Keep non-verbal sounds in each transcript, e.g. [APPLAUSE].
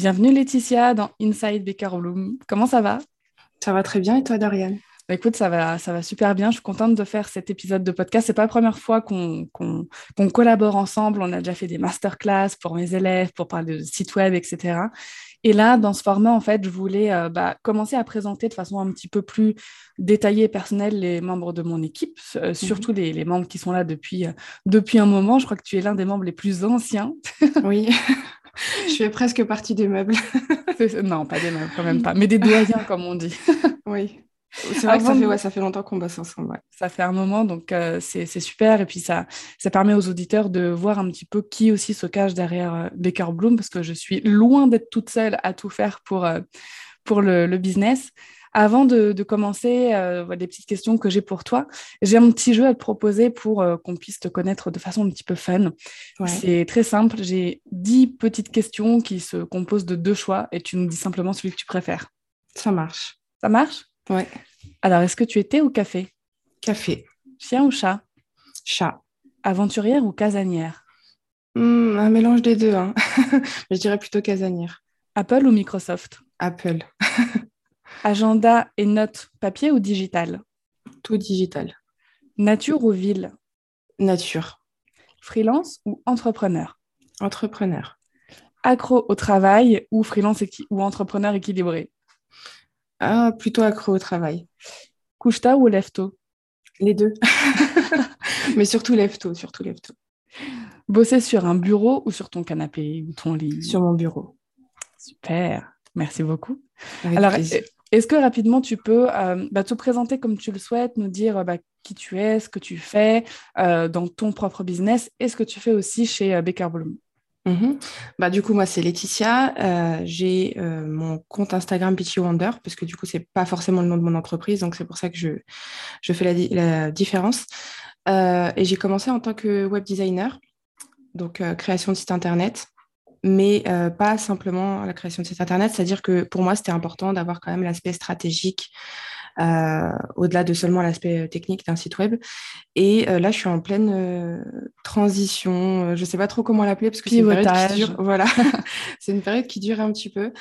Bienvenue Laetitia dans Inside Baker Bloom. Comment ça va? Ça va très bien et toi Dorian bah, écoute, ça va, ça va super bien. Je suis contente de faire cet épisode de podcast. C'est pas la première fois qu'on collabore ensemble. On a déjà fait des masterclass pour mes élèves, pour parler de site web, etc. Et là, dans ce format, en fait, je voulais euh, bah, commencer à présenter de façon un petit peu plus détaillée et personnelle les membres de mon équipe, euh, mhm. surtout les, les, membres qui sont là depuis, euh, depuis un moment. Je crois que tu es l'un des membres les plus anciens. [LAUGHS] oui. Je fais presque partie des meubles. non, pas des meubles, quand même pas, mais des doyens, comme on dit. oui. C'est vrai que ça fait, ouais, ça fait longtemps qu'on bosse ensemble. Ça fait un moment, donc euh, c'est super. Et puis ça, ça permet aux auditeurs de voir un petit peu qui aussi se cache derrière euh, Baker Bloom, parce que je suis loin d'être toute seule à tout faire pour, euh, pour le, le, business. Avant de, de commencer, euh, des petites questions que j'ai pour toi. J'ai un petit jeu à te proposer pour qu'on puisse te connaître de façon un petit peu fun. C'est très simple. J'ai dix petites questions qui se composent de deux choix et tu nous dis simplement celui que tu préfères. Ça marche. Ça marche? Ouais. Alors, est-ce que tu es thé ou café? Café. Chien ou chat? Chat. Aventurière ou casanière? Hmm, Un mélange des deux. Hein. [LAUGHS] Je dirais plutôt casanière. Apple ou Microsoft? Apple. [LAUGHS] Agenda et notes papier ou digital? Tout digital. Nature ou ville? Nature. Freelance ou entrepreneur? Entrepreneur. Accro au travail ou freelance ou entrepreneur équilibré? Ah, Plutôt accro au travail. Couche-tard ou lève-tôt? Les deux. [LAUGHS] Mais surtout lève-tôt, surtout lève-tôt. Bosser sur un bureau ou sur ton canapé ou ton lit? Sur mon bureau. Super, merci beaucoup. Alors, est-ce que rapidement tu peux euh, bah, te présenter comme tu le souhaites, nous dire bah, qui tu es, ce que tu fais euh, dans ton propre business et ce que tu fais aussi chez euh, Baker Bloom mhm. bah, du coup, moi, c'est Laetitia. j'ai mon compte Instagram Peachy Wonder, parce que du coup, c'est pas forcément le nom de mon entreprise, donc c'est pour ça que je, je fais la, différence. et j'ai commencé en tant que web designer, donc création de site internet mais euh, pas simplement la création de site internet. C'est-à-dire que pour moi, c'était important d'avoir quand même l'aspect stratégique euh, au-delà de seulement l'aspect euh, technique d'un site web. Et là, je suis en pleine transition. Je ne sais pas trop comment l'appeler parce que c'est une période qui dure. Voilà, [LAUGHS] c'est une période qui dure un petit peu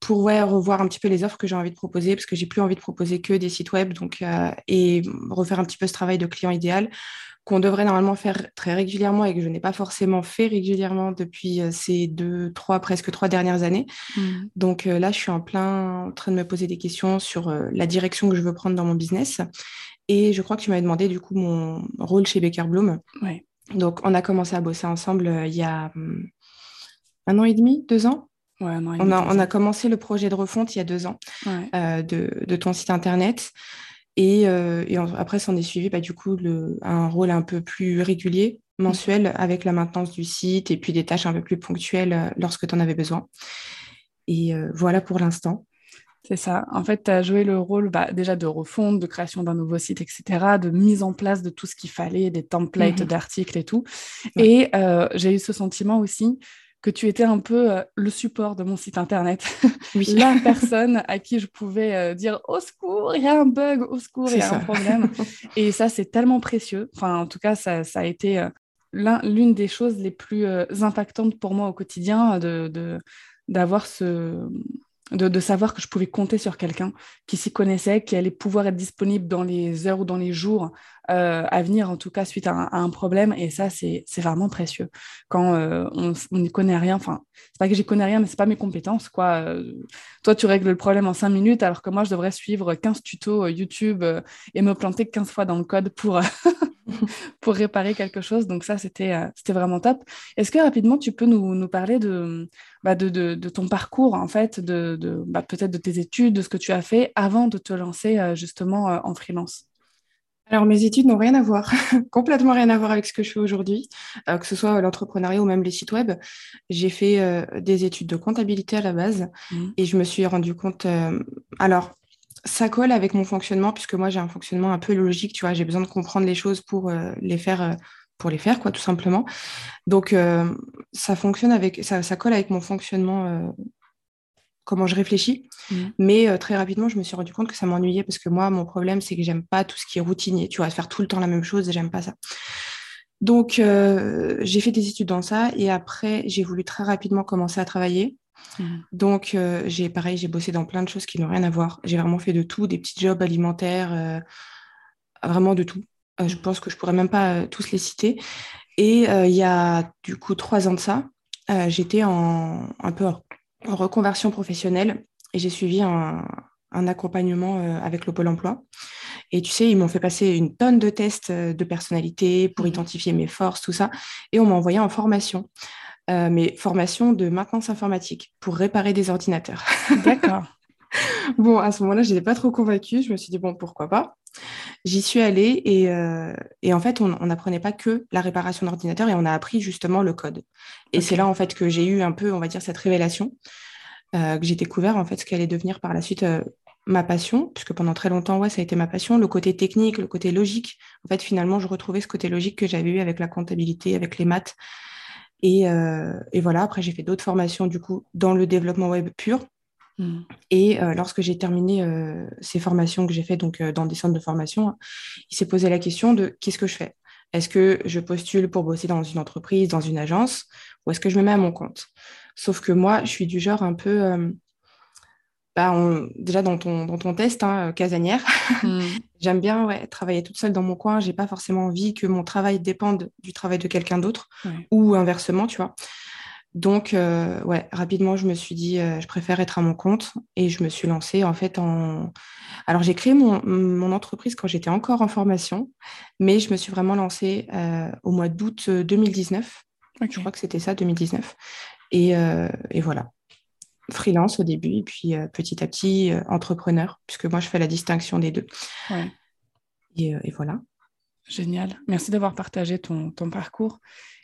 pour ouais, revoir un petit peu les offres que j'ai envie de proposer parce que j'ai plus envie de proposer que des sites web, donc et refaire un petit peu ce travail de client idéal qu'on devrait normalement faire très régulièrement et que je n'ai pas forcément fait régulièrement depuis euh, ces deux, trois, presque trois dernières années. Mmh. Donc euh, là, je suis en plein en train de me poser des questions sur euh, la direction que je veux prendre dans mon business. Et je crois que tu m'avais demandé du coup mon rôle chez Baker Bloom. Donc on a commencé à bosser ensemble il y a hum, un an et demi, deux ans? Ouais, on, a, on, a, commencé le projet de refonte il y a deux ans de, de, ton site internet. Et, euh, après, s'en est suivi bah, du coup le, un rôle un peu plus régulier, mensuel, avec la maintenance du site et puis des tâches un peu plus ponctuelles euh, lorsque tu en avais besoin. Et euh, voilà pour l'instant. C'est ça. En fait, tu as joué le rôle bah, déjà de refonte, de création d'un nouveau site, etc., de mise en place de tout ce qu'il fallait, des templates mmh d'articles et tout. Et j'ai eu ce sentiment aussi que tu étais un peu euh, le support de mon site internet, [LAUGHS] la [LAUGHS] personne à qui je pouvais euh, dire au secours, il y a un bug, au secours, il y a un problème. [LAUGHS] et ça, c'est tellement précieux. Enfin, en tout cas, ça, ça a été euh, l'une des choses les plus impactantes pour moi au quotidien de d'avoir ce de, savoir que je pouvais compter sur quelqu'un qui s'y connaissait, qui allait pouvoir être disponible dans les heures ou dans les jours euh, à venir, en tout cas suite à un, problème. Et ça, c'est vraiment précieux. Quand euh, on n'y connaît rien, enfin, c'est pas que j'y connais rien, mais c'est pas mes compétences. quoi. Euh, toi, tu règles le problème en cinq minutes, alors que moi, je devrais suivre 15 tutos YouTube et me planter 15 fois dans le code pour, [LAUGHS] pour réparer quelque chose. Donc ça, c'était vraiment top. Est-ce que rapidement, tu peux nous, nous parler de, bah, de, de, de, ton parcours, en fait, de, de bah, peut-être de tes études, de ce que tu as fait avant de te lancer justement en freelance? Alors, mes études n'ont rien à voir, [LAUGHS] complètement rien à voir avec ce que je fais aujourd'hui, euh, que ce soit l'entrepreneuriat ou même les sites web. J'ai fait euh, des études de comptabilité à la base mmh. et je me suis rendu compte. Euh, alors, ça colle avec mon fonctionnement puisque moi j'ai un fonctionnement un peu logique, tu vois. J'ai besoin de comprendre les choses pour les faire, pour les faire, quoi, tout simplement. Donc, ça fonctionne avec, ça, ça, colle avec mon fonctionnement comment je réfléchis. Mmh. Mais euh, très rapidement, je me suis rendu compte que ça m'ennuyait parce que moi, mon problème, c'est que j'aime pas tout ce qui est routinier. Tu vois, faire tout le temps la même chose et j'aime pas ça. Donc, euh, j'ai fait des études dans ça et après, j'ai voulu très rapidement commencer à travailler. Mmh. Donc, euh, j'ai pareil, j'ai bossé dans plein de choses qui n'ont rien à voir. J'ai vraiment fait de tout, des petits jobs alimentaires, vraiment de tout. je mmh. pense que je pourrais même pas tous les citer. Et il y a du coup trois ans de ça, j'étais en un peu en reconversion professionnelle et j'ai suivi un, accompagnement euh, avec le Pôle emploi. Et tu sais, ils m'ont fait passer une tonne de tests euh, de personnalité pour mmh. identifier mes forces, tout ça. Et on m'a envoyé en formation, euh, mais formation de maintenance informatique pour réparer des ordinateurs. [LAUGHS] D'accord. bon, à ce moment-là, je n'étais pas trop convaincue. Je me suis dit, bon, pourquoi pas? J'y suis allée et, en fait, on n'apprenait pas que la réparation d'ordinateur et on a appris justement le code. Et c'est là, en fait, que j'ai eu un peu, on va dire, cette révélation, euh, que j'ai découvert, en fait, ce qui allait devenir par la suite euh, ma passion, puisque pendant très longtemps, ouais, ça a été ma passion, le côté technique, le côté logique. En fait, finalement, je retrouvais ce côté logique que j'avais eu avec la comptabilité, avec les maths. Et, euh, et voilà, après, j'ai fait d'autres formations, du coup, dans le développement web pur, Mm. Et euh, lorsque j'ai terminé euh, ces formations que j'ai faites donc, euh, dans des centres de formation, il s'est posé la question de qu'est-ce que je fais? Est-ce que je postule pour bosser dans une entreprise, dans une agence, ou est-ce que je me mets à mon compte? Sauf que moi, je suis du genre un peu... Bah, déjà dans ton, dans ton test, hein, casanière, [LAUGHS] mm. j'aime bien ouais, travailler toute seule dans mon coin. J'ai pas forcément envie que mon travail dépende du travail de quelqu'un d'autre ou inversement, tu vois. Donc, euh, ouais, rapidement, je me suis dit, euh, je préfère être à mon compte et je me suis lancée en fait en. Alors, j'ai créé mon, entreprise quand j'étais encore en formation, mais je me suis vraiment lancée euh, au mois d'août 2019. Je crois que c'était ça, 2019. Et, et, voilà. Freelance au début, et puis petit à petit, entrepreneur, puisque moi, je fais la distinction des deux. Et, et, voilà. Génial. Merci d'avoir partagé ton, ton parcours.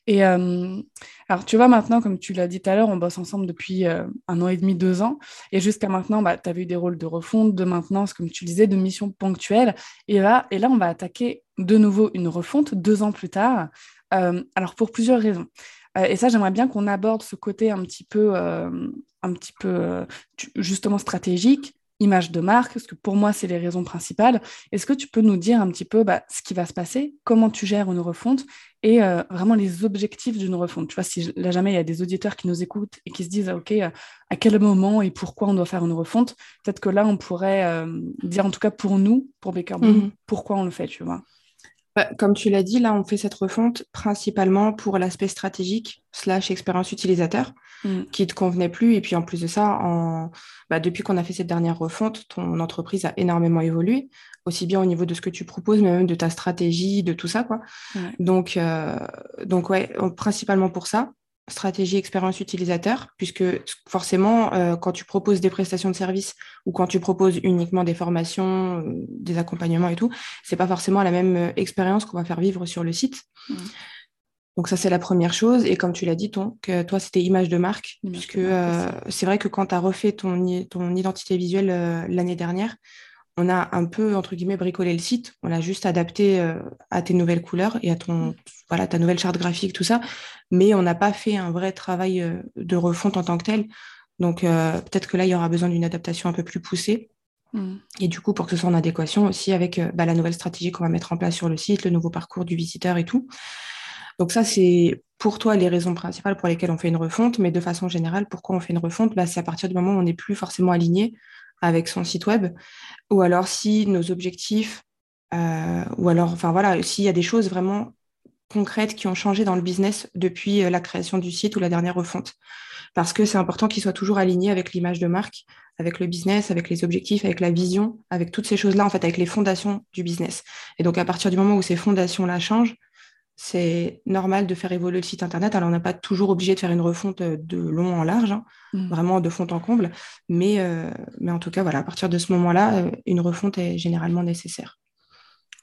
Et euh, alors, tu vois, maintenant, comme tu l'as dit tout à l'heure, on bosse ensemble depuis euh, un an et demi, deux ans. Et jusqu'à maintenant, bah, tu as vu des rôles de refonte, de maintenance, comme tu disais, de missions ponctuelles. Et là, et là, on va attaquer de nouveau une refonte deux ans plus tard. Euh, alors, pour plusieurs raisons. et ça, j'aimerais bien qu'on aborde ce côté un petit peu, un petit peu justement stratégique, image de marque, parce que pour moi, c'est les raisons principales. Est-ce que tu peux nous dire un petit peu bah, ce qui va se passer, comment tu gères une refonte et euh, vraiment les objectifs d'une refonte? Tu vois, si là jamais il y a des auditeurs qui nous écoutent et qui se disent, OK, euh, à quel moment et pourquoi on doit faire une refonte, peut-être que là, on pourrait euh, dire, en tout cas pour nous, pour Baker mmh pourquoi on le fait, tu vois? Bah, comme tu l'as dit, là, on fait cette refonte principalement pour l'aspect stratégique slash expérience utilisateur mm. qui ne te convenait plus. Et puis en plus de ça, en... Bah, depuis qu'on a fait cette dernière refonte, ton entreprise a énormément évolué, aussi bien au niveau de ce que tu proposes, mais même de ta stratégie, de tout ça. Quoi. Donc, euh, donc, ouais, principalement pour ça stratégie expérience utilisateur, puisque forcément, euh, quand tu proposes des prestations de services ou quand tu proposes uniquement des formations, euh, des accompagnements et tout, c'est pas forcément la même euh, expérience qu'on va faire vivre sur le site. Mmh. Donc ça, c'est la première chose. Et comme tu l'as dit, ton, que toi, c'était image de marque, puisque c'est vrai que quand tu as refait ton, ton identité visuelle l'année dernière, on a un peu, entre guillemets, bricolé le site. On l'a juste adapté euh, à tes nouvelles couleurs et à ton, voilà, ta nouvelle charte graphique, tout ça. Mais on n'a pas fait un vrai travail euh, de refonte en tant que tel. Donc, euh, peut-être que là, il y aura besoin d'une adaptation un peu plus poussée. Mm. Et du coup, pour que ce soit en adéquation aussi avec bah, la nouvelle stratégie qu'on va mettre en place sur le site, le nouveau parcours du visiteur et tout. Donc ça, c'est pour toi les raisons principales pour lesquelles on fait une refonte, mais de façon générale, pourquoi on fait une refonte? Bah, C'est à partir du moment où on n'est plus forcément aligné avec son site web, ou alors si nos objectifs, euh, ou alors, enfin voilà, s'il y a des choses vraiment concrètes qui ont changé dans le business depuis euh, la création du site ou la dernière refonte. Parce que c'est important qu'il soit toujours aligné avec l'image de marque, avec le business, avec les objectifs, avec la vision, avec toutes ces choses-là, en fait, avec les fondations du business. Et donc, à partir du moment où ces fondations-là changent, c'est normal de faire évoluer le site internet. Alors, on n'a pas toujours obligé de faire une refonte euh, de long en large, hein, mmh. vraiment de fond en comble. Mais, euh, mais en tout cas, voilà, à partir de ce moment-là, euh, une refonte est généralement nécessaire.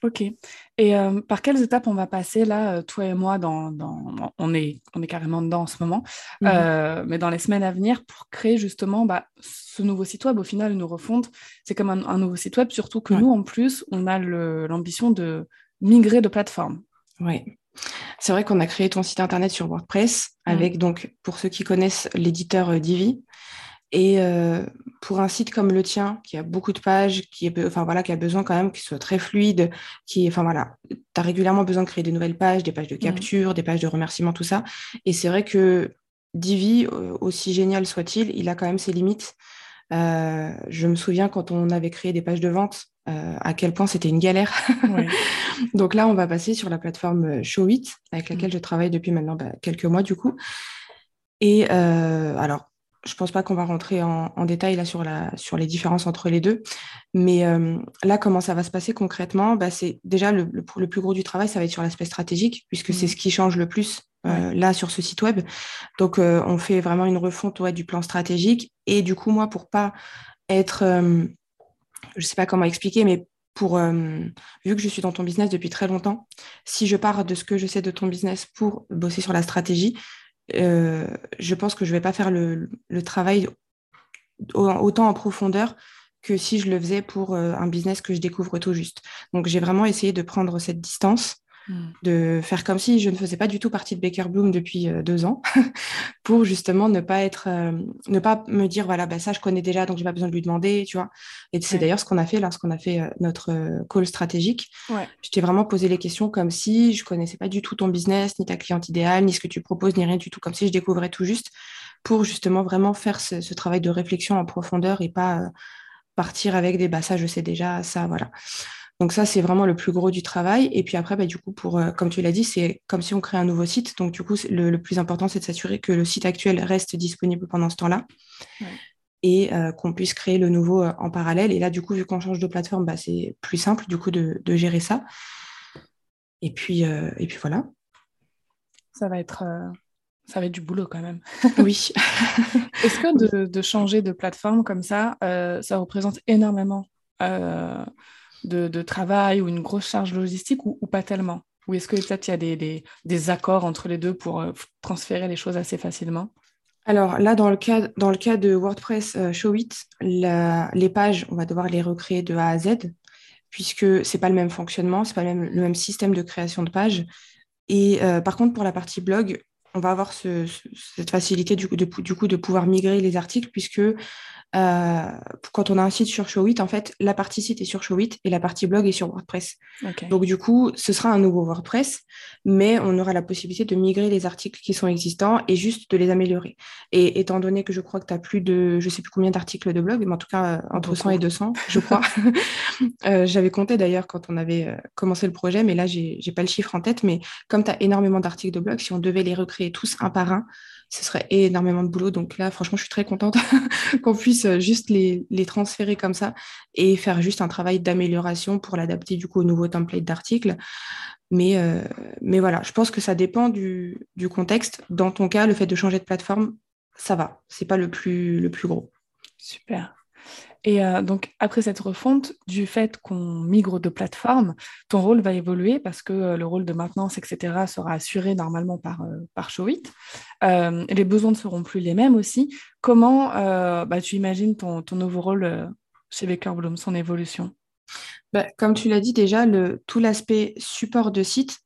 Ok. Et euh, par quelles étapes on va passer là, toi et moi, dans, dans, on, est, on est carrément dedans en ce moment, mhm. euh, mais dans les semaines à venir pour créer justement bah, ce nouveau site web, au final, une refonte, c'est comme un, nouveau site web, surtout que nous, en plus, on a l'ambition de migrer de plateforme. Oui. C'est vrai qu'on a créé ton site internet sur WordPress mm. avec, donc, pour ceux qui connaissent l'éditeur Divi. Et euh, pour un site comme le tien, qui a beaucoup de pages, qui, est, enfin, voilà, qui a besoin quand même qu'il soit très fluide, qui, enfin, voilà, tu as régulièrement besoin de créer de nouvelles pages, des pages de mmh. capture, des pages de remerciement, tout ça. Et c'est vrai que Divi, aussi génial soit-il, il a quand même ses limites. Euh, je me souviens quand on avait créé des pages de vente, euh, à quel point c'était une galère. [LAUGHS] Donc là, on va passer sur la plateforme Showit, avec laquelle mmh. je travaille depuis maintenant bah, quelques mois du coup. Et alors, je pense pas qu'on va rentrer en, détail là sur, la, sur les différences entre les deux. Mais euh, là, comment ça va se passer concrètement? Bah, C'est déjà le, le, plus gros du travail, ça va être sur l'aspect stratégique, puisque c'est mmh. ce qui change le plus euh, là sur ce site web. Donc, euh, on fait vraiment une refonte ouais, du plan stratégique. Et du coup, moi, pour pas être, je sais pas comment expliquer, mais pour, vu que je suis dans ton business depuis très longtemps, si je pars de ce que je sais de ton business pour bosser sur la stratégie, euh, je pense que je ne vais pas faire le, travail autant en profondeur que si je le faisais pour euh, un business que je découvre tout juste. Donc j'ai vraiment essayé de prendre cette distance Mm. de faire comme si je ne faisais pas du tout partie de Baker Bloom depuis euh, deux ans, [LAUGHS] pour justement ne pas être, euh, ne pas me dire voilà, bah, ça je connais déjà, donc j'ai pas besoin de lui demander, tu vois. Et c'est d'ailleurs ce qu'on a fait lorsqu'on a fait euh, notre call stratégique. Je t'ai vraiment posé les questions comme si je connaissais pas du tout ton business, ni ta cliente idéale, ni ce que tu proposes, ni rien du tout, comme si je découvrais tout juste, pour justement vraiment faire ce, travail de réflexion en profondeur et pas partir avec des bah ça je sais déjà, ça voilà. Donc ça, c'est vraiment le plus gros du travail. Et puis après, bah, du coup, pour, euh, comme tu l'as dit, c'est comme si on crée un nouveau site. Donc du coup, le, plus important, c'est de s'assurer que le site actuel reste disponible pendant ce temps-là. Et euh, qu'on puisse créer le nouveau euh, en parallèle. Et là, du coup, vu qu'on change de plateforme, bah, c'est plus simple du coup de, gérer ça. Et puis, et puis voilà. Ça va être ça va être du boulot quand même. Oui. [LAUGHS] [LAUGHS] Est-ce que de, changer de plateforme comme ça, ça représente énormément de, travail ou une grosse charge logistique ou, pas tellement? Ou est-ce que peut-être il y a des, accords entre les deux pour euh, transférer les choses assez facilement? Alors là, dans le cas, dans le cas de WordPress euh, Showit, les pages, on va devoir les recréer de A à Z, puisque ce n'est pas le même fonctionnement, ce n'est pas le même, le même, système de création de pages. Et euh, par contre, pour la partie blog, on va avoir cette facilité du coup, de, du coup de pouvoir migrer les articles, puisque euh, quand on a un site sur Showit, en fait, la partie site est sur Showit et la partie blog est sur WordPress. Donc, du coup, ce sera un nouveau WordPress, mais on aura la possibilité de migrer les articles qui sont existants et juste de les améliorer. Et étant donné que je crois que tu as plus de, je sais plus combien d'articles de blog, mais en tout cas, euh, entre 100 et 200, je crois. [LAUGHS] [LAUGHS] euh, J'avais compté d'ailleurs quand on avait commencé le projet, mais là, j'ai pas le chiffre en tête. Mais comme tu as énormément d'articles de blog, si on devait les recréer tous un par un, ce serait énormément de boulot. Donc là, franchement, je suis très contente [LAUGHS] qu'on puisse euh, juste les, transférer comme ça et faire juste un travail d'amélioration pour l'adapter du coup au nouveau template d'article. Mais, euh, voilà, je pense que ça dépend du, contexte. Dans ton cas, le fait de changer de plateforme, ça va. C'est pas le plus gros. Super. Et euh, donc, après cette refonte, du fait qu'on migre de plateforme, ton rôle va évoluer parce que euh, le rôle de maintenance, etc., sera assuré normalement par, euh, par Showit. les besoins ne seront plus les mêmes aussi. Comment bah, tu imagines ton, ton nouveau rôle chez Baker Bloom, son évolution? Bah, Comme tu l'as dit déjà, tout l'aspect support de site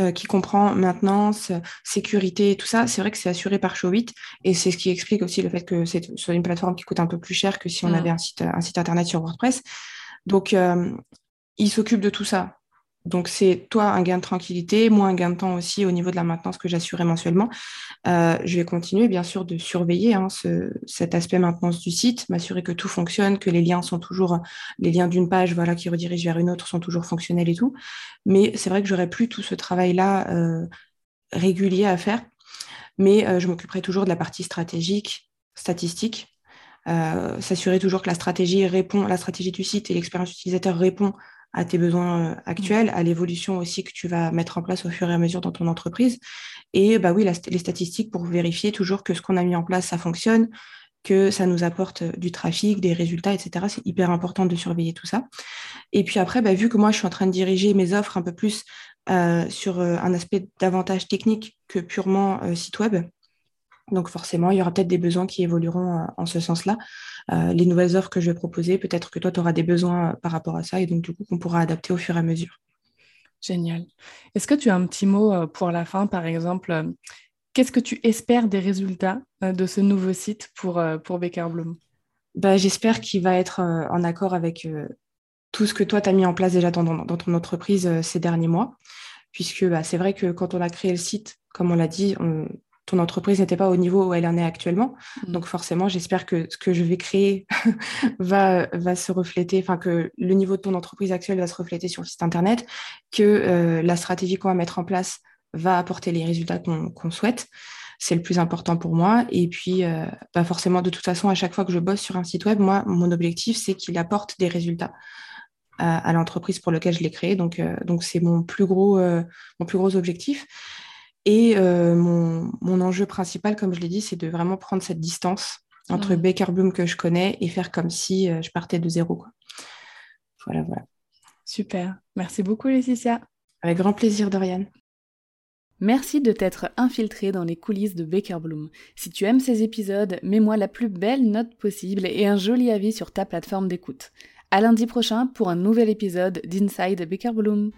euh, qui comprend maintenance, sécurité, tout ça, c'est vrai que c'est assuré par Showit et c'est ce qui explique aussi le fait que c'est sur une plateforme qui coûte un peu plus cher que si on mm. avait un site, un site internet sur WordPress. Donc, euh, il s'occupe de tout ça. Donc, c'est toi un gain de tranquillité, moi un gain de temps aussi au niveau de la maintenance que j'assurais mensuellement. Euh, je vais continuer, bien sûr, de surveiller hein, cet aspect maintenance du site, m'assurer que tout fonctionne, que les liens sont toujours, les liens d'une page voilà, qui redirigent vers une autre sont toujours fonctionnels et tout. Mais c'est vrai que j'aurais plus tout ce travail-là euh, régulier à faire. Mais euh, je m'occuperai toujours de la partie stratégique, statistique, s'assurer toujours que la stratégie répond, la stratégie du site et l'expérience utilisateur répond à tes besoins euh, actuels, à l'évolution aussi que tu vas mettre en place au fur et à mesure dans ton entreprise. Et bah oui, les statistiques pour vérifier toujours que ce qu'on a mis en place, ça fonctionne, que ça nous apporte euh, du trafic, des résultats, etc. C'est hyper important de surveiller tout ça. Et puis après, bah, vu que moi, je suis en train de diriger mes offres un peu plus sur un aspect davantage technique que purement site web, donc forcément, il y aura peut-être des besoins qui évolueront en ce sens-là. les nouvelles offres que je vais proposer, peut-être que toi, tu auras des besoins par rapport à ça, et donc du coup, qu'on pourra adapter au fur et à mesure. Génial. Est-ce que tu as un petit mot pour la fin, par exemple Qu'est-ce que tu espères des résultats de ce nouveau site pour, pour Baker Bloom bah, J'espère qu'il va être en accord avec tout ce que toi, tu as mis en place déjà dans, ton entreprise ces derniers mois. Puisque bah, c'est vrai que quand on a créé le site, comme on l'a dit, ton entreprise n'était pas au niveau où elle en est actuellement. Mmh. Donc forcément, j'espère que ce que je vais créer [LAUGHS] va, va se refléter, enfin que le niveau de ton entreprise actuelle va se refléter sur le site Internet, que euh, la stratégie qu'on va mettre en place va apporter les résultats qu'on souhaite. C'est le plus important pour moi. Et puis, euh, bah forcément, de toute façon, à chaque fois que je bosse sur un site web, moi, mon objectif, c'est qu'il apporte des résultats à, l'entreprise pour laquelle je l'ai créé. Donc, euh, donc c'est mon plus gros, mon plus gros objectif. Et euh, mon, enjeu principal, comme je l'ai dit, c'est de vraiment prendre cette distance entre Baker Bloom que je connais et faire comme si euh, je partais de zéro. Voilà, voilà. Super. Merci beaucoup, Laetitia. Avec grand plaisir, Dorian. Merci de t'être infiltré dans les coulisses de Baker Bloom. Si tu aimes ces épisodes, mets-moi la plus belle note possible et un joli avis sur ta plateforme d'écoute. À lundi prochain pour un nouvel épisode d'Inside Baker Bloom.